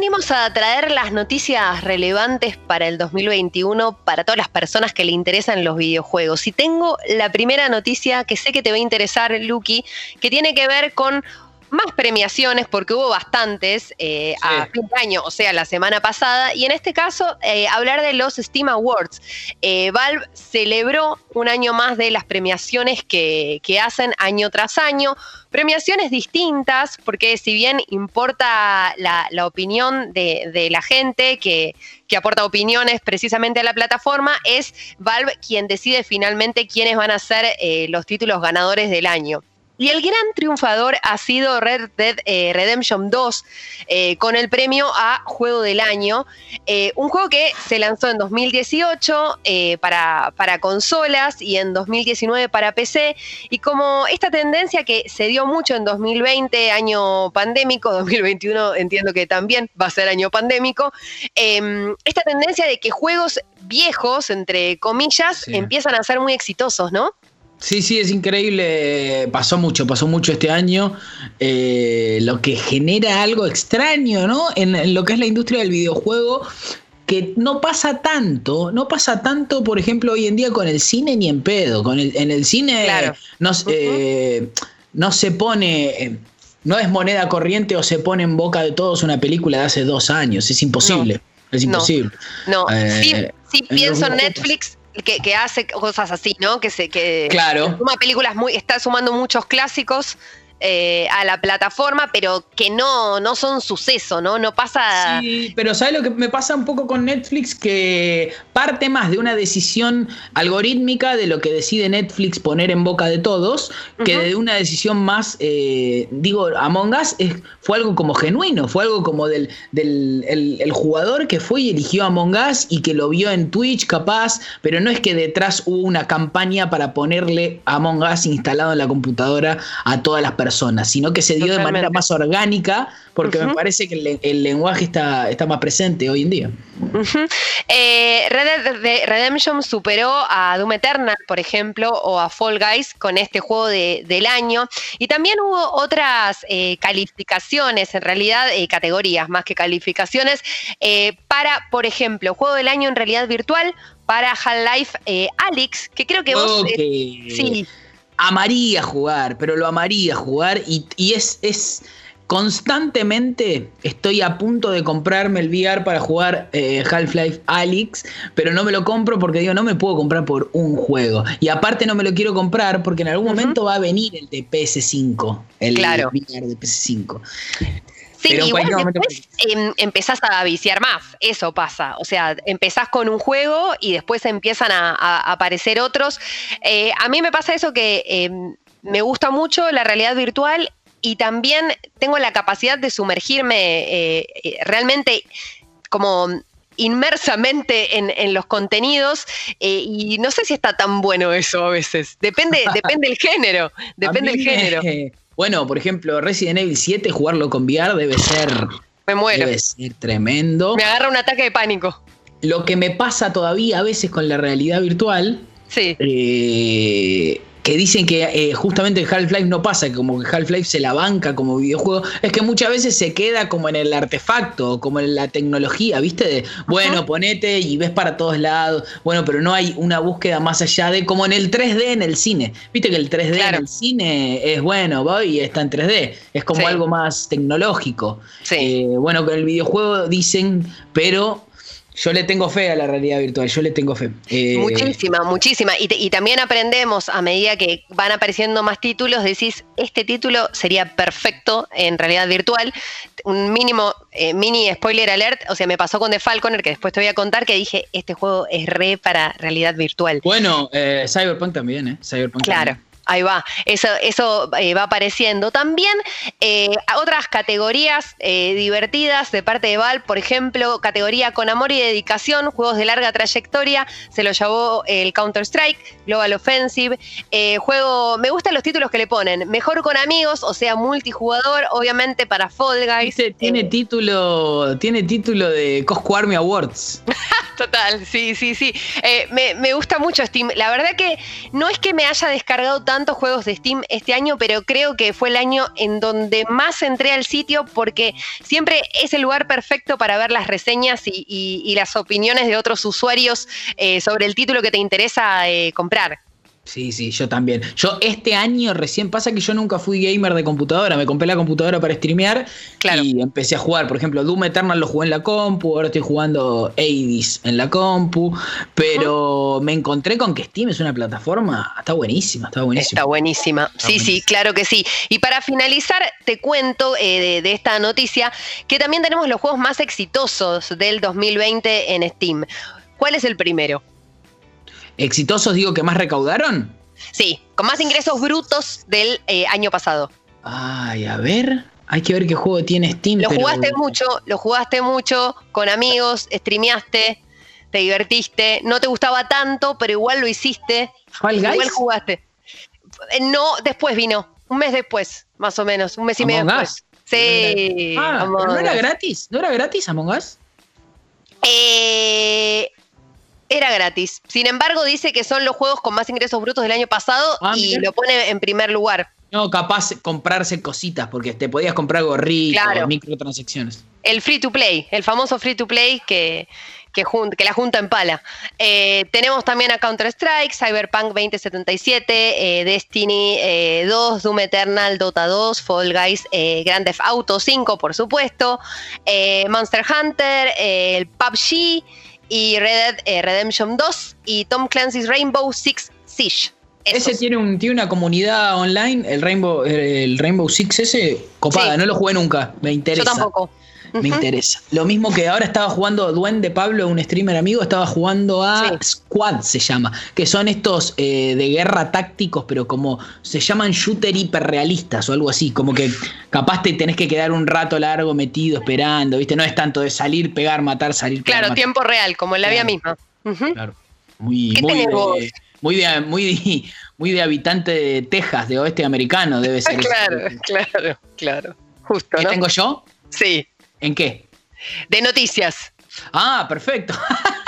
venimos a traer las noticias relevantes para el 2021 para todas las personas que le interesan los videojuegos. Y tengo la primera noticia que sé que te va a interesar, Lucky, que tiene que ver con más premiaciones, porque hubo bastantes eh, a fin de año, o sea, la semana pasada, y en este caso eh, hablar de los Steam Awards. Eh, Valve celebró un año más de las premiaciones que, hacen año tras año, premiaciones distintas, porque si bien importa la, opinión de, la gente que, que aporta opiniones precisamente a la plataforma, es Valve quien decide finalmente quiénes van a ser los títulos ganadores del año. Y el gran triunfador ha sido Red Dead eh, Redemption 2 eh, con el premio a Juego del Año. Eh, un juego que se lanzó en 2018 para, para consolas y en 2019 para PC. Y como esta tendencia que se dio mucho en 2020, año pandémico, 2021 entiendo que también va a ser año pandémico, em, esta tendencia de que juegos viejos, entre comillas, empiezan a ser muy exitosos, ¿no? Sí, sí, es increíble. Pasó mucho, pasó mucho este año. Eh, lo que genera algo extraño, ¿no? En, lo que es la industria del videojuego, que no pasa tanto, no pasa tanto, por ejemplo, hoy en día con el cine ni en pedo. Con el, en el cine no, eh, no se pone. Eh, no es moneda corriente o se pone en boca de todos una película de hace dos años. Es imposible. Es imposible. No, sí, pienso en Netflix que, hace cosas así, ¿no? Que se que claro. suma películas muy, está sumando muchos clásicos eh, a la plataforma, pero que no, no son suceso, ¿no? No pasa. Sí, pero ¿sabes lo que me pasa un poco con Netflix? Que parte más de una decisión algorítmica de lo que decide Netflix poner en boca de todos, que de una decisión más, eh, digo, Among Us fue algo como genuino, fue algo como del, del el, jugador que fue y eligió Among Us y que lo vio en Twitch, capaz, pero no es que detrás hubo una campaña para ponerle Among Us instalado en la computadora a todas las personas sino que se dio de manera más orgánica, porque me parece que el, lenguaje está, está, más presente hoy en día. Eh, Red Dead Redemption superó a Doom Eternal, por ejemplo, o a Fall Guys con este juego del año. Y también hubo otras eh, calificaciones, en realidad eh, categorías más que calificaciones, para, por ejemplo, juego del año en realidad virtual, para Half-Life Alyx, que creo que vos... sí amaría jugar, pero lo amaría jugar y, es, es constantemente estoy a punto de comprarme el VR para jugar eh, Half-Life Alyx, pero no me lo compro porque digo, no me puedo comprar por un juego. Y aparte no me lo quiero comprar porque en algún momento va a venir el de PS5, el claro. VR de PS5. Sí, igual después em, empezás a viciar más, eso pasa. O sea, empezás con un juego y después empiezan a, aparecer otros. Eh, a mí me pasa eso que em, me gusta mucho la realidad virtual y también tengo la capacidad de sumergirme eh, eh, realmente como inmersamente en, los contenidos y no sé si está tan bueno eso a veces. Depende, depende del género, depende del género. Bueno, por ejemplo, Resident Evil 7, jugarlo con VR debe ser. Me muero. Debe ser tremendo. Me agarra un ataque de pánico. Lo que me pasa todavía a veces con la realidad virtual. Sí. Eh, que dicen que eh, justamente Half-Life no pasa, que como que Half-Life se la banca como videojuego, es que muchas veces se queda como en el artefacto, como en la tecnología, ¿viste? De, bueno, ponete y ves para todos lados, bueno, pero no hay una búsqueda más allá de, como en el 3D en el cine, ¿viste que el 3D en el cine es bueno, voy y está en 3D, es como algo más tecnológico. Sí. Eh, bueno, con el videojuego dicen, pero yo le tengo fe a la realidad virtual, yo le tengo fe. Eh, muchísima, muchísima. Y, también aprendemos a medida que van apareciendo más títulos, decís, este título sería perfecto en realidad virtual. Un mínimo, eh, mini spoiler alert, o sea, me pasó con The Falconer, que después te voy a contar, que dije, este juego es re para realidad virtual. Bueno, eh, Cyberpunk también, ¿eh? Cyberpunk claro. Ahí va, eso, eso eh, va apareciendo. También eh, otras categorías eh, divertidas de parte de Val, por ejemplo, categoría con amor y dedicación, juegos de larga trayectoria, se lo llevó el Counter-Strike, Global Offensive, juego, me gustan los títulos que le ponen, mejor con amigos, o sea, multijugador, obviamente para Fall Guys. tiene título, tiene título de Cosco Army Awards. Total, sí, sí, sí. Eh, me, gusta mucho Steam. La verdad que no es que me haya descargado tantos juegos de Steam este año, pero creo que fue el año en donde más entré al sitio porque siempre es el lugar perfecto para ver las reseñas y, las opiniones de otros usuarios eh, sobre el título que te interesa eh, comprar. Sí, sí, yo también. Yo este año recién pasa que yo nunca fui gamer de computadora. Me compré la computadora para streamear y empecé a jugar. Por ejemplo, Doom Eternal lo jugué en la compu, ahora estoy jugando Hades en la compu. Pero me encontré con que Steam es una plataforma. Está buenísima, está buenísima. Está buenísima. sí, sí, claro que sí. Y para finalizar, te cuento eh, de esta noticia que también tenemos los juegos más exitosos del 2020 en Steam. ¿Cuál es el primero? Exitosos, digo, que más recaudaron. Sí, con más ingresos brutos del eh, año pasado. Ay, a ver. Hay que ver qué juego tiene Steam. Lo jugaste mucho, lo jugaste mucho, con amigos, streameaste, te divertiste, no te gustaba tanto, pero igual lo hiciste. Igual jugaste. Eh, no, después vino, un mes después, más o menos, un mes y medio después. Sí. Ah, ¿no era gratis? ¿No era gratis Among Us? Eh, era gratis. Sin embargo, dice que son los juegos con más ingresos brutos del año pasado ah, y lo pone en primer lugar. No, capaz comprarse cositas, porque te podías comprar gorritos, microtransacciones. El free to play, el famoso free to play que, que, que la junta en pala. Eh, tenemos también a Counter-Strike, Cyberpunk 2077, eh, Destiny 2, eh, Doom Eternal, Dota 2, Fall Guys, Grand Theft Auto 5, por supuesto, Monster Hunter, el PUBG y Red Dead eh, Redemption 2 y Tom Clancy's Rainbow Six Siege. Ese tiene, un, tiene una comunidad online, el Rainbow, el Rainbow Six ese, copada, no lo jugué nunca, me interesa. Yo tampoco me interesa. Lo mismo que ahora estaba jugando Duende Pablo, un streamer amigo, estaba jugando a Squad, se llama, que son estos eh, de guerra tácticos, pero como se llaman shooter hiperrealistas o algo así, como que capaz te tenés que quedar un rato largo metido esperando, ¿viste? No es tanto de salir, pegar, matar, salir, pegar, Claro, tiempo real, como en la vida misma. Claro. Muy, muy, de, muy, de, muy, muy de habitante de Texas, de oeste americano, debe ser. claro, claro, claro. Justo. ¿Qué tengo yo? Sí. ¿En qué? De noticias. Ah, perfecto.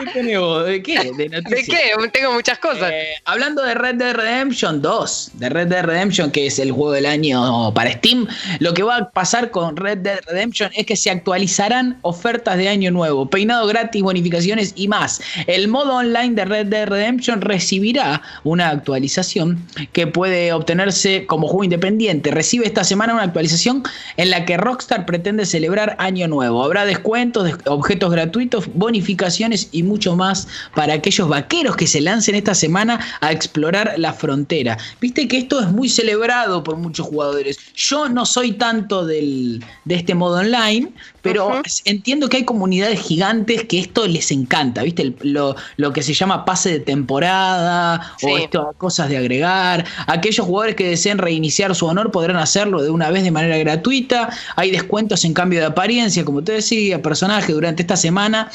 ¿De qué? ¿De, qué? Tengo muchas cosas. Eh, hablando de Red Dead Redemption 2, de Red Dead Redemption, que es el juego del año para Steam, lo que va a pasar con Red Dead Redemption es que se actualizarán ofertas de año nuevo, peinado gratis, bonificaciones y más. El modo online de Red Dead Redemption recibirá una actualización que puede obtenerse como juego independiente. Recibe esta semana una actualización en la que Rockstar pretende celebrar año nuevo. Habrá descuentos, objetos gratuitos, bonificaciones y mucho más para aquellos vaqueros que se lancen esta semana a explorar la frontera. Viste que esto es muy celebrado por muchos jugadores. Yo no soy tanto del, de este modo online, pero entiendo que hay comunidades gigantes que esto les encanta, ¿viste? lo, que se llama pase de temporada o esto, cosas de agregar. Aquellos jugadores que deseen reiniciar su honor podrán hacerlo de una vez de manera gratuita. Hay descuentos en cambio de apariencia, como te decía, personaje durante esta semana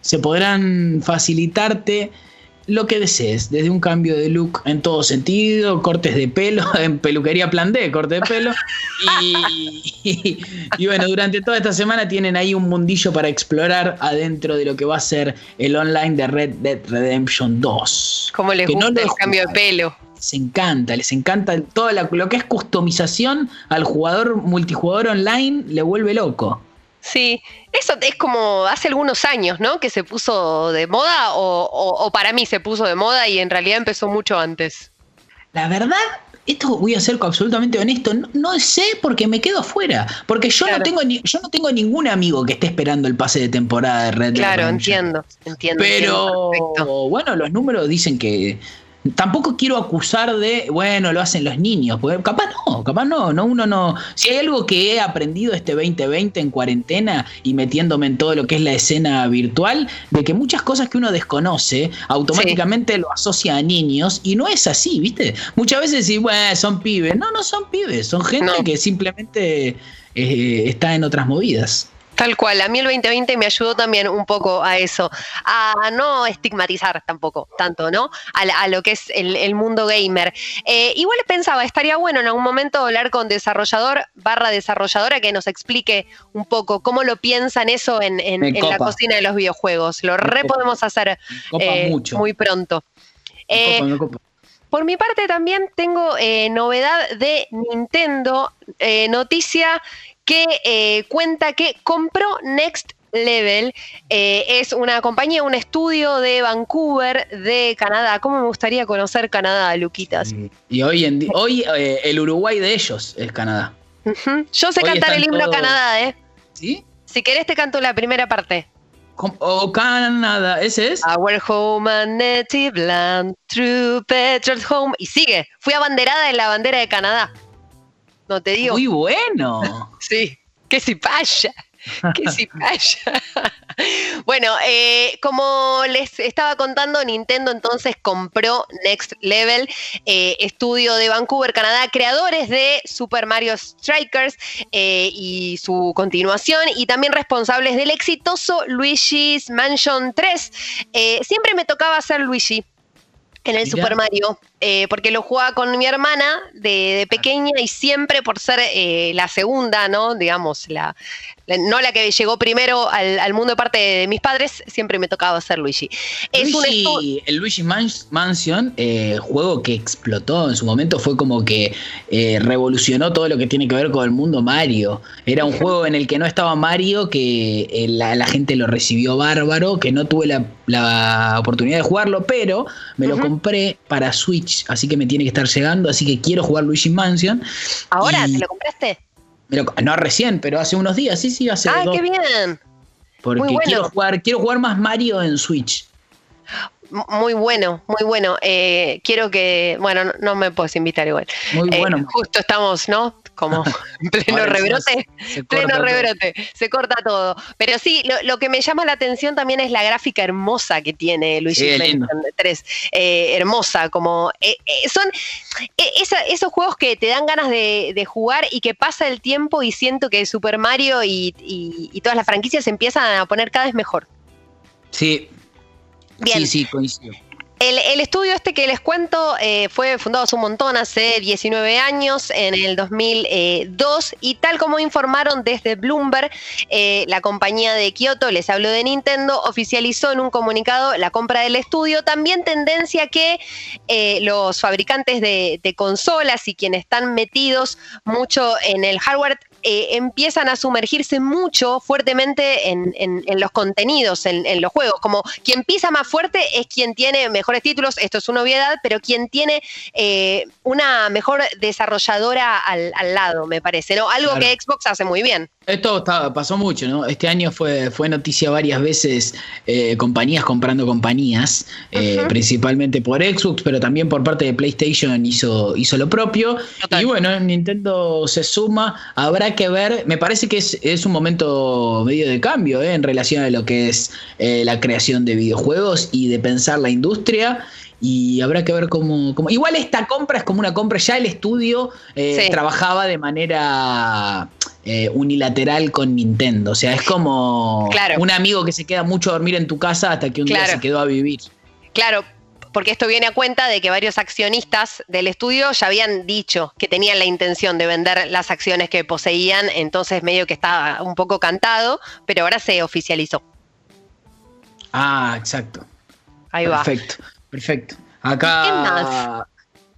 se podrán facilitarte lo que desees, desde un cambio de look en todo sentido, cortes de pelo, en peluquería plan D, corte de pelo. Y, y, bueno, durante toda esta semana tienen ahí un mundillo para explorar adentro de lo que va a ser el online de Red Dead Redemption 2. ¿Cómo les gusta el cambio de pelo? Les encanta, les encanta todo lo que es customización al jugador multijugador online, le vuelve loco. Sí, eso es como hace algunos años, ¿no? Que se puso de moda o, para mí se puso de moda y en realidad empezó mucho antes. La verdad, esto voy a ser absolutamente honesto, no, sé porque me quedo afuera, porque yo no tengo ni, yo no tengo ningún amigo que esté esperando el pase de temporada de Red Dead. Claro, entiendo, entiendo. Pero bueno, los números dicen que Tampoco quiero acusar de, bueno, lo hacen los niños, porque capaz no, capaz no, no, uno no. Si hay algo que he aprendido este 2020 en cuarentena y metiéndome en todo lo que es la escena virtual, de que muchas cosas que uno desconoce automáticamente lo asocia a niños y no es así, ¿viste? Muchas veces decís, bueno, son pibes. No, no son pibes, son gente que simplemente eh, está en otras movidas. Tal cual, a mí el 2020 me ayudó también un poco a eso, a no estigmatizar tampoco tanto, ¿no? A, lo que es el, mundo gamer. Eh, igual pensaba, estaría bueno en algún momento hablar con desarrollador barra desarrolladora que nos explique un poco cómo lo piensan eso en, la cocina de los videojuegos. Lo re podemos hacer eh, muy pronto. Eh, por mi parte también tengo novedad de Nintendo, noticia que eh, cuenta que compró Next Level. Eh, es una compañía, un estudio de Vancouver, de Canadá. ¿Cómo me gustaría conocer Canadá, Luquitas? Y hoy, en hoy eh, el Uruguay de ellos es Canadá. Yo sé cantar el himno Canadá, ¿eh? ¿Sí? Si querés te canto la primera parte. O Canadá, ¿ese es? Our home and native land, true petrol home. Y sigue. Fui abanderada en la bandera de Canadá. No te digo. Muy bueno. sí, que si paya. Que si paya. bueno, eh, como les estaba contando, Nintendo entonces compró Next Level, eh, estudio de Vancouver, Canadá, creadores de Super Mario Strikers eh, y su continuación, y también responsables del exitoso Luigi's Mansion 3. siempre me tocaba hacer Luigi en el Super Mario, eh, porque lo jugaba con mi hermana de, pequeña y siempre por ser eh, la segunda, ¿no? Digamos, la, no la que llegó primero al, mundo de parte de mis padres, siempre me tocaba ser Luigi. Es el Luigi Mansion, eh, juego que explotó en su momento, fue como que revolucionó todo lo que tiene que ver con el mundo Mario. Era un juego en el que no estaba Mario, que la, gente lo recibió bárbaro, que no tuve la, oportunidad de jugarlo, pero me lo compré para Switch, así que me tiene que estar llegando, así que quiero jugar Luigi Mansion. ¿Ahora te lo compraste? no recién, pero hace unos días, sí, sí, hace ¡Ah, qué bien! Porque quiero, jugar, quiero jugar más Mario en Switch. Muy bueno, muy bueno. Eh, quiero que, bueno, no, me puedes invitar igual. Muy eh, bueno. justo estamos, ¿no? Como pleno rebrote, pleno rebrote, se corta todo. Pero sí, lo, que me llama la atención también es la gráfica hermosa que tiene Luigi sí, 3. Eh, hermosa, como eh, eh, son esos juegos que te dan ganas de, jugar y que pasa el tiempo y siento que Super Mario y, y todas las franquicias empiezan a poner cada vez mejor. Sí. Bien. Sí, sí, coincido. El, estudio este que les cuento eh, fue fundado hace un montón, hace 19 años, en el 2002, y tal como informaron desde Bloomberg, eh, la compañía de Kyoto, les hablo de Nintendo, oficializó en un comunicado la compra del estudio. También tendencia que eh, los fabricantes de, consolas y quienes están metidos mucho en el hardware empiezan a sumergirse mucho fuertemente en, los contenidos, en, en, los juegos. Como quien pisa más fuerte es quien tiene mejor títulos, esto es una obviedad, pero quien tiene eh, una mejor desarrolladora al, lado, me parece, ¿no? Algo que Xbox hace muy bien. Esto pasó mucho, ¿no? Este año fue, fue noticia varias veces eh, compañías comprando compañías, eh, principalmente por Xbox, pero también por parte de PlayStation hizo, hizo lo propio. Y bueno, Nintendo se suma, habrá que ver, me parece que es, es un momento medio de cambio en relación a lo que es la creación de videojuegos y de pensar la industria y habrá que ver cómo, Igual esta compra es como una compra, ya el estudio eh, trabajaba de manera eh, unilateral con Nintendo, o sea, es como un amigo que se queda mucho a dormir en tu casa hasta que un día se quedó a vivir. Claro, porque esto viene a cuenta de que varios accionistas del estudio ya habían dicho que tenían la intención de vender las acciones que poseían, entonces medio que estaba un poco cantado, pero ahora se oficializó. Ah, exacto. Ahí va. Perfecto, perfecto. Acá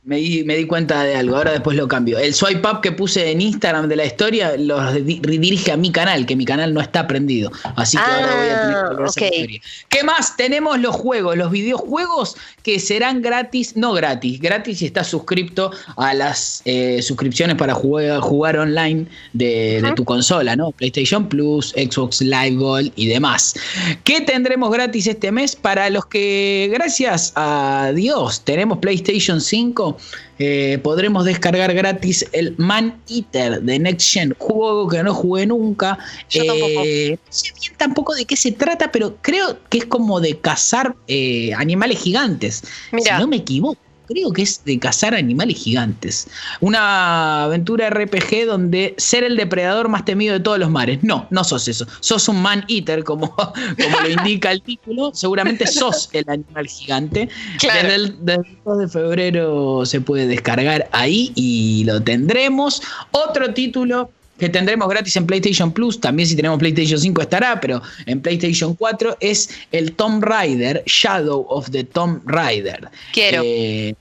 me di, me di, cuenta de algo, ahora después lo cambio. El swipe up que puse en Instagram de la historia lo redirige a mi canal, que mi canal no está prendido. Así que ahora voy a tener que volver a esa historia. ¿Qué más? Tenemos los juegos, los videojuegos que serán gratis, no gratis, gratis si estás suscripto a las eh, suscripciones para jugar, jugar online de, de, tu consola, ¿no? PlayStation Plus, Xbox Live Gold y demás. ¿Qué tendremos gratis este mes? Para los que, gracias a Dios, tenemos PlayStation 5 eh, podremos descargar gratis el Man Eater de Next Gen, juego que no jugué nunca. Eh, no sé bien tampoco de qué se trata, pero creo que es como de cazar eh, animales gigantes. Si no me equivoco. Creo que es de cazar animales gigantes. Una aventura RPG donde ser el depredador más temido de todos los mares. No, no sos eso. Sos un man eater, como, como lo indica el título. Seguramente sos el animal gigante. Desde, el, desde el 2 de febrero se puede descargar ahí y lo tendremos. Otro título que tendremos gratis en PlayStation Plus, también si tenemos PlayStation 5 estará, pero en PlayStation 4 es el Tomb Raider, Shadow of the Tomb Raider. Quiero. Eh,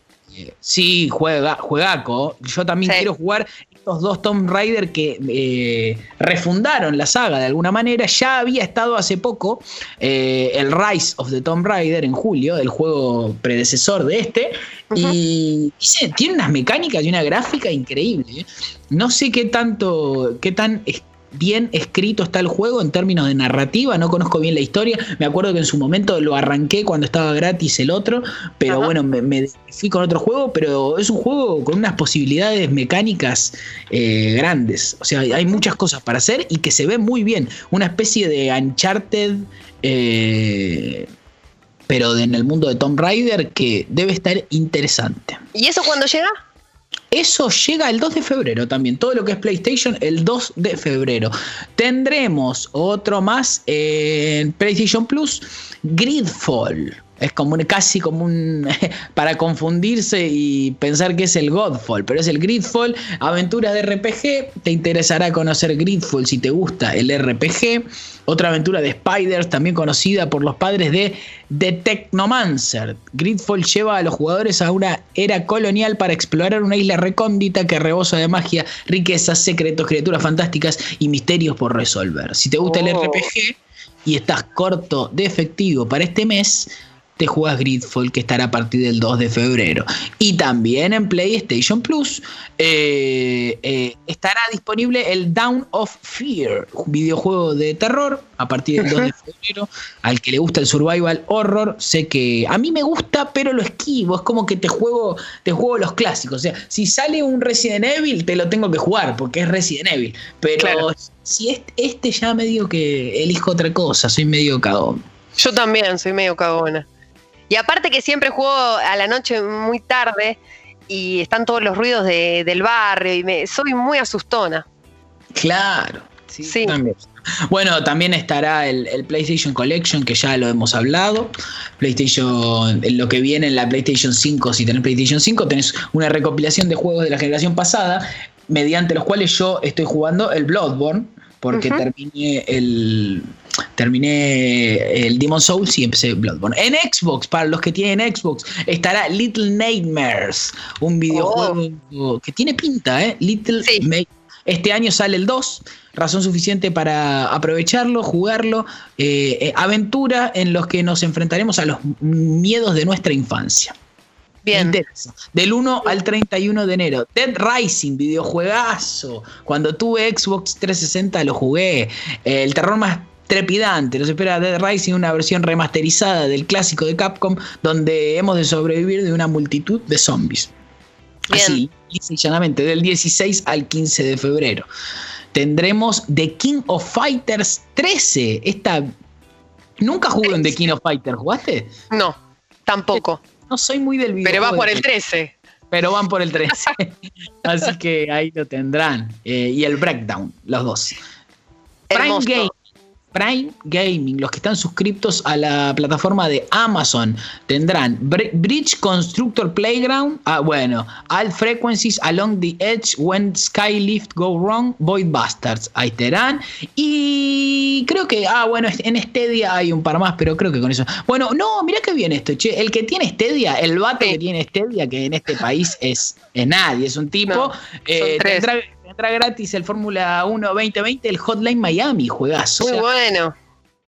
sí, juega, juegaco. Yo también quiero jugar estos dos Tomb Raider que eh, refundaron la saga de alguna manera. Ya había estado hace poco eh, el Rise of the Tomb Raider en julio, el juego predecesor de este. Y, tiene unas mecánicas y una gráfica increíble. ¿eh? No sé qué tanto, qué tan bien escrito está el juego en términos de narrativa, no conozco bien la historia, me acuerdo que en su momento lo arranqué cuando estaba gratis el otro, pero bueno, me, fui con otro juego, pero es un juego con unas posibilidades mecánicas eh, grandes, o sea, hay muchas cosas para hacer y que se ve muy bien, una especie de Uncharted... Eh, pero en el mundo de Tomb Raider que debe estar interesante. ¿Y eso cuándo llega? Eso llega el 2 de febrero también. Todo lo que es PlayStation, el 2 de febrero. Tendremos otro más en PlayStation Plus, Gridfall. Es como casi como un. para confundirse y pensar que es el Godfall, pero es el Gridfall. Aventuras de RPG. Te interesará conocer Gridfall si te gusta el RPG. Otra aventura de Spiders, también conocida por los padres de The Technomancer. Gridfall lleva a los jugadores a una era colonial para explorar una isla recóndita que rebosa de magia, riquezas, secretos, criaturas fantásticas y misterios por resolver. Si te gusta el oh. RPG y estás corto de efectivo para este mes, te juegas Gridfall que estará a partir del 2 de febrero. Y también en PlayStation Plus eh, eh, estará disponible el Down of Fear, un videojuego de terror a partir del 2 de febrero. Al que le gusta el survival horror, sé que a mí me gusta, pero lo esquivo. Es como que te juego, te juego los clásicos. O sea, si sale un Resident Evil, te lo tengo que jugar porque es Resident Evil. Pero si este, este ya me digo que elijo otra cosa, soy medio cagón. Yo también soy medio cagona. Y aparte que siempre juego a la noche muy tarde y están todos los ruidos del barrio y me, soy muy asustona. Claro, sí, También. Bueno, también estará el, PlayStation Collection, que ya lo hemos hablado. PlayStation, lo que viene en la PlayStation 5, si tenés PlayStation 5, tenés una recopilación de juegos de la generación pasada, mediante los cuales yo estoy jugando el Bloodborne, porque terminé el, terminé el Demon Souls y empecé Bloodborne. En Xbox, para los que tienen Xbox, estará Little Nightmares, un videojuego oh. que tiene pinta, ¿eh? Little Este año sale el 2, razón suficiente para aprovecharlo, jugarlo. Eh, eh, aventura en los que nos enfrentaremos a los miedos de nuestra infancia. Bien. Del 1 al 31 de enero. Dead Rising, videojuegazo. Cuando tuve Xbox 360 lo jugué. el terror más trepidante. Nos espera Dead Rising, una versión remasterizada del clásico de Capcom, donde hemos de sobrevivir de una multitud de zombies. Así, llanamente, del 16 al 15 de febrero. Tendremos The King of Fighters 13. Esta. Nunca jugué en The King of Fighters, ¿jugaste? No, tampoco. No soy muy del video. Pero va por el 13. Pero van por el 13. Así que ahí lo tendrán. Eh, y el Breakdown, los dos. Prime Game Prime Gaming, los que están suscriptos a la plataforma de Amazon, tendrán Bridge Constructor Playground, ah, bueno, All Frequencies Along the Edge When Skylift Go Wrong, Void Bastards, ahí estarán. Y creo que, ah, bueno, en Stadia hay un par más, pero creo que con eso. Bueno, no, mira qué bien esto, che. El que tiene Stadia, el vato que tiene Stadia, que en este país es, nadie, es un tipo, eh, tendrá gratis el Fórmula 1 2020, el Hotline Miami, juegazo. Muy bueno.